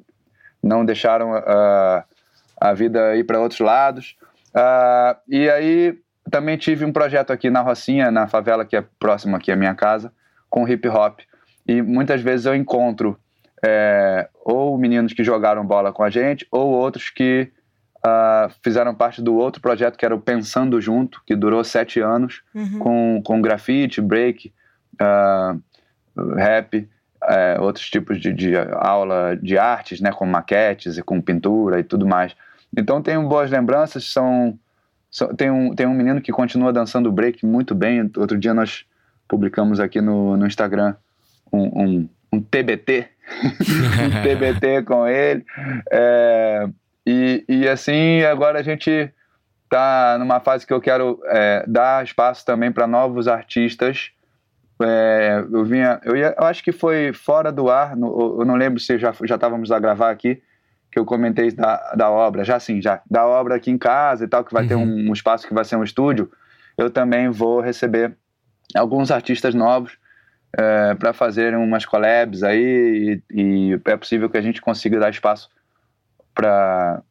não deixaram uh, a vida ir para outros lados. Uh, e aí também tive um projeto aqui na Rocinha, na favela que é próxima aqui à minha casa, com hip hop. E muitas vezes eu encontro é, ou meninos que jogaram bola com a gente, ou outros que uh, fizeram parte do outro projeto que era o Pensando Junto, que durou sete anos, uhum. com, com grafite, break, uh, rap, uh, outros tipos de, de, aula de artes, né, com maquetes e com pintura e tudo mais. Então tenho boas lembranças, são tem, um, tem um menino que continua dançando break muito bem. Outro dia nós publicamos aqui no, no Instagram um, um, um TBT, um TBT com ele. É, e, e assim, agora a gente tá numa fase que eu quero é, dar espaço também para novos artistas. É, eu vinha, eu, ia, eu acho que foi fora do ar, no, eu não lembro se já já estávamos a gravar aqui que eu comentei da, da obra, já sim, já da obra aqui em casa e tal, que vai uhum. ter um, um, espaço que vai ser um estúdio. Eu também vou receber alguns artistas novos é, para fazerem umas collabs aí e, e, é possível que a gente consiga dar espaço para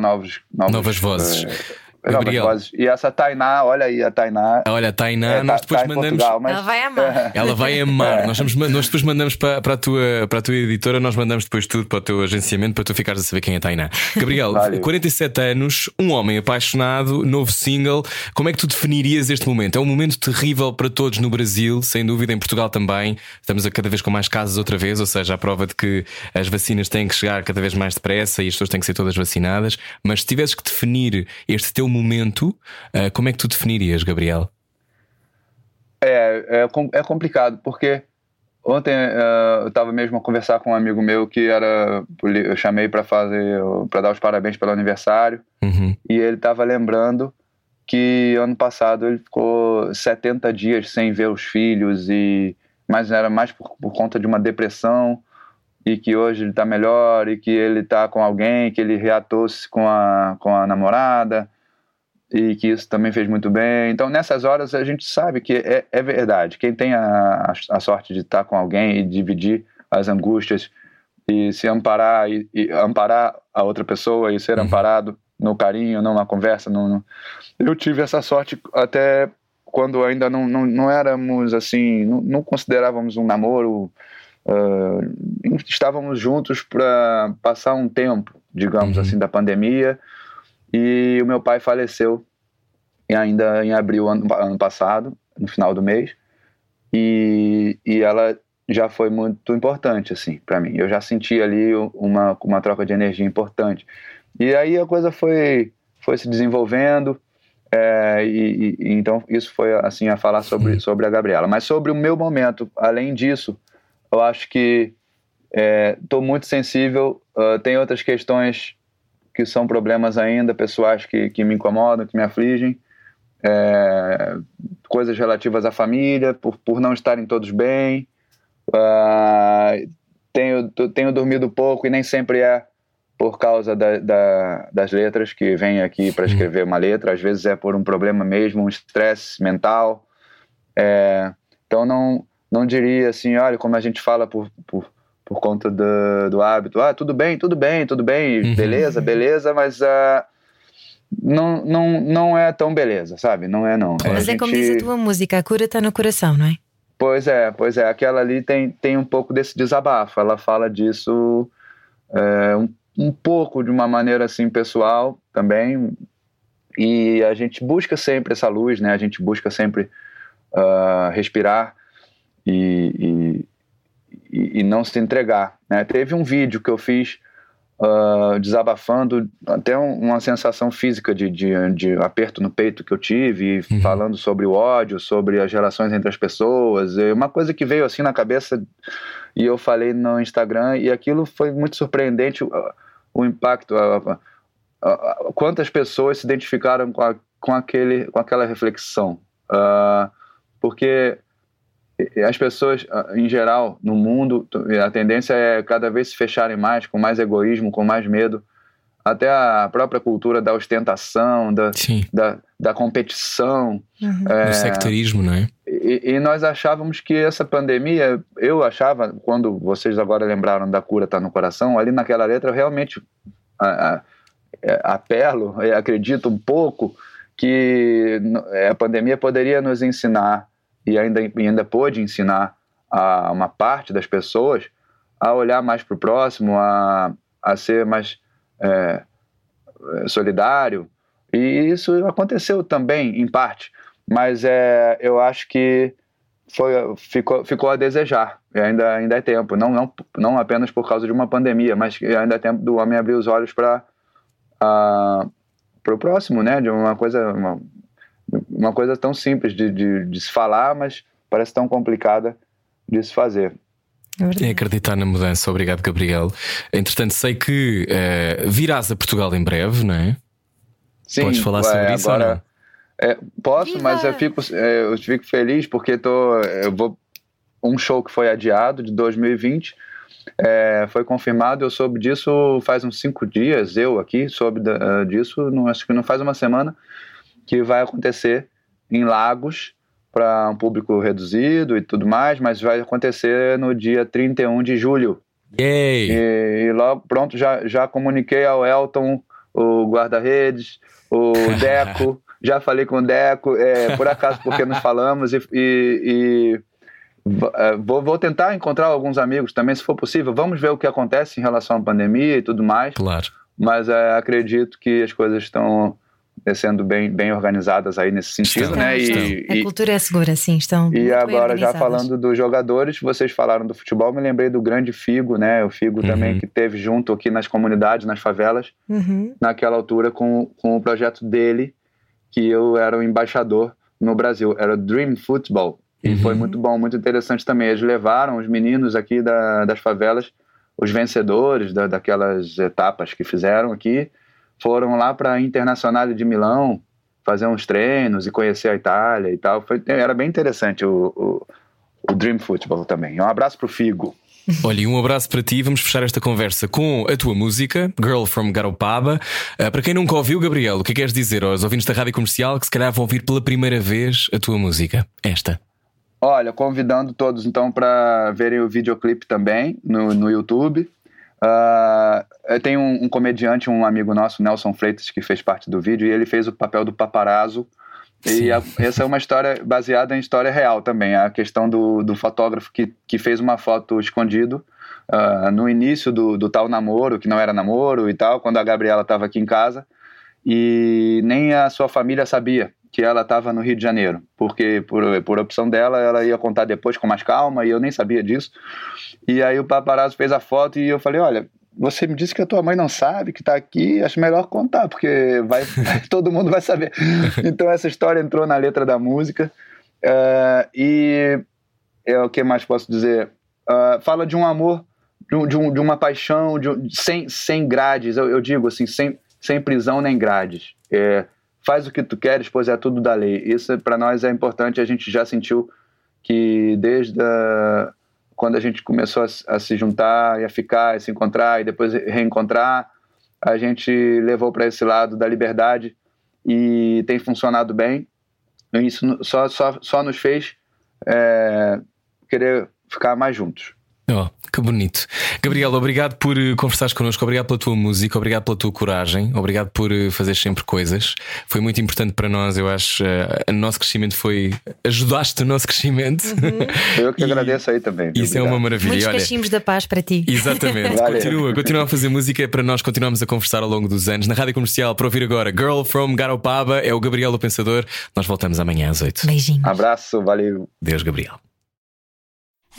novos, novos novas vozes. É, Gabriel. Vozes. E essa Tainá, olha aí a Tainá. Olha, a Tainá, é, nós tá- depois tá mandamos. Portugal, mas... Ela vai amar. Ela vai amar. Nós, vamos, nós depois mandamos para, para, a tua, para a tua editora, nós mandamos depois tudo para o teu agenciamento para tu ficares a saber quem é a Tainá. Gabriel, vale. 47 anos, um homem apaixonado, novo single. Como é que tu definirias este momento? É um momento terrível para todos no Brasil, sem dúvida, em Portugal também. Estamos a cada vez com mais casos outra vez, ou seja, a prova de que as vacinas têm que chegar cada vvez mais depressa e as pessoas têm que ser todas vacinadas. Mas se tivesses que definir este teu momento, uh, como é que tu definirias, Gabriel? É, é, é complicado, porque ontem uh, eu estava mesmo a conversar com um amigo meu que era. Eu chamei para fazer. para dar os parabéns pelo aniversário, uhum. e ele estava lembrando que ano passado ele ficou 70 dias sem ver os filhos, e mas era mais por, por conta de uma depressão e que hoje ele está melhor e que ele está com alguém, que ele reatou-se com a, com a namorada e que isso também fez muito bem. Então, nessas horas, a gente sabe que é, é verdade. Quem tem a, a, sorte de estar com alguém e dividir as angústias e se amparar e, e amparar a outra pessoa e ser uhum. amparado no carinho, não na conversa. Não, não, Eu tive essa sorte até quando ainda não, não, não éramos assim, não, não considerávamos um namoro. Uh, estávamos juntos para passar um tempo, digamos uhum. assim, da pandemia e o meu pai faleceu ainda em abril ano, ano passado, no final do mês. E, e ela já foi muito importante assim para mim. Eu já senti ali uma uma troca de energia importante. E aí a coisa foi foi se desenvolvendo. É, e, e, então isso foi assim a falar sobre sobre a Gabriela. Mas sobre o meu momento, além disso, eu acho que estou é, muito sensível. Uh, tem outras questões que são problemas ainda pessoais que, que me incomodam, que me afligem, é, coisas relativas à família, por, por não estarem todos bem. Uh, tenho, tenho dormido pouco e nem sempre é por causa da, da, das letras que vem aqui para escrever uma letra, às vezes é por um problema mesmo, um estresse mental. É, então não, não diria assim, olha, como a gente fala por, por por conta do, do hábito. Ah, tudo bem, tudo bem, tudo bem, uhum. beleza, beleza, mas uh, não, não, não é tão beleza, sabe? Não é não. Mas é como diz a tua música, a cura está no coração, não é? Pois é, pois é. Aquela ali tem, tem um pouco desse desabafo. Ela fala disso é, um, um pouco de uma maneira assim pessoal também. E a gente busca sempre essa luz, né? A gente busca sempre uh, respirar e, e, e não se entregar. Né? Teve um vídeo que eu fiz uh, desabafando até um, uma sensação física de, de, de, aperto no peito que eu tive, uhum. falando sobre o ódio, sobre as relações entre as pessoas, uma coisa que veio assim na cabeça e eu falei no Instagram e aquilo foi muito surpreendente o, o impacto, a, a, a, quantas pessoas se identificaram com, com, aquele, com aquela reflexão, uh, porque as pessoas, ah, em geral, no mundo, a tendência é cada vez se fecharem mais, com mais egoísmo, com mais medo. Até a própria cultura da ostentação, da, da, da, competição. Uhum. É, Do sectarismo, não é? E, e, nós achávamos que essa pandemia, eu achava, quando vocês agora lembraram da cura tá no coração, ali naquela letra eu realmente a, a, é, apelo, acredito um pouco que a pandemia poderia nos ensinar e ainda, e ainda pôde ensinar a uma parte das pessoas a olhar mais para o próximo, a, a ser mais é, solidário. E isso aconteceu também, em parte, mas é, eu acho que foi, ficou, ficou a desejar. E ainda, ainda é tempo, não, não, não apenas por causa de uma pandemia, mas ainda é tempo do homem abrir os olhos para o próximo, né? De uma coisa, uma, uma coisa tão simples de, de, de se falar, mas parece tão complicada de se fazer. É acreditar na mudança. Obrigado, Gabriel. Entretanto, sei que uh, virás a Portugal em breve, não é? Sim, Podes falar sobre é, isso agora, é, posso, Viva! mas eu fico, é, eu fico feliz porque tô, eu vou um show que foi adiado de 2020 é, foi confirmado. Eu soube disso faz uns cinco dias. Eu aqui soube da, disso, não, acho que não faz uma semana que vai acontecer em Lagos para um público reduzido e tudo mais, mas vai acontecer no dia 31 de julho. Yay. E, e logo, pronto, já, já comuniquei ao Elton, o guarda-redes, o Deco, já falei com o Deco, é, por acaso porque nos falamos, e, e, e é, vou, vou, tentar encontrar alguns amigos também, se for possível. Vamos ver o que acontece em relação à pandemia e tudo mais. Claro. Mas é, acredito que as coisas estão sendo bem, bem organizadas aí nesse sentido, estão, né? Estão. E, a cultura é segura, sim, estão. E agora, já falando dos jogadores, vocês falaram do futebol, me lembrei do grande Figo, né? O Figo uhum. também que teve junto aqui nas comunidades, nas favelas, uhum. naquela altura com, com o projeto dele, que eu era o embaixador no Brasil, era o Dream Football. E uhum. foi muito bom, muito interessante também. Eles levaram os meninos aqui da, das favelas, os vencedores da, daquelas etapas que fizeram aqui, foram lá para a Internacional de Milão fazer uns treinos e conhecer a Itália e tal. Foi, era bem interessante o, o, o Dream Football também. Um abraço para o Figo. Olha, um abraço para ti. Vamos fechar esta conversa com a tua música, Girl from Garopaba. Uh, para quem nunca ouviu, Gabriel, o que é queres dizer aos ouvintes da rádio comercial que se calhar vão ouvir pela primeira vez a tua música? Esta. Olha, convidando todos então para verem o videoclipe também no, no YouTube. Uh, tem um, um, comediante, um amigo nosso, Nelson Freitas, que fez parte do vídeo, e ele fez o papel do paparazzo. Sim. E a, essa é uma história baseada em história real também. A questão do, do fotógrafo que, que fez uma foto escondido uh, no início do, do tal namoro, que não era namoro e tal, quando a Gabriela estava aqui em casa. E nem a sua família sabia que ela estava no Rio de Janeiro, porque por, por opção dela, ela ia contar depois com mais calma e eu nem sabia disso. E aí o paparazzo fez a foto e eu falei: Olha, você me disse que a tua mãe não sabe que está aqui, acho melhor contar, porque vai, todo mundo vai saber. Então essa história entrou na letra da música. Uh, e é, o que mais posso dizer? Uh, fala de um amor, de, um, de, um, de uma paixão, de sem, sem grades, eu, eu, digo assim, sem, sem prisão nem grades. É, faz o que tu queres, pois é tudo da lei. Isso para nós é importante, a gente já sentiu que desde a, quando a gente começou a, a, se juntar e a ficar, e se encontrar e depois reencontrar, a gente levou para esse lado da liberdade e tem funcionado bem. Isso só, só, só nos fez é, querer ficar mais juntos. Oh, que bonito. Gabriel, obrigado por eh, conversares connosco, obrigado pela tua música, obrigado pela tua coragem, obrigado por eh, fazer sempre coisas. Foi muito importante para nós, eu acho. Eh, o nosso crescimento foi. Ajudaste o nosso crescimento. Uhum. Eu que agradeço aí também. Isso obrigado. é uma maravilha. Muitos cachimbos da paz para ti. Exatamente. continua, continua a fazer música para nós continuarmos a conversar ao longo dos anos. Na rádio comercial, para ouvir agora, Girl from Garopaba, é o Gabriel o Pensador. Nós voltamos amanhã às 8. Beijinhos. Abraço, valeu. Deus, Gabriel.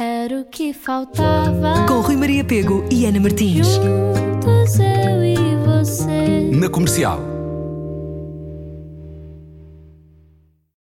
Era o que faltava. Com Rui Maria Pego e Ana Martins. Juntos eu e você. Na comercial.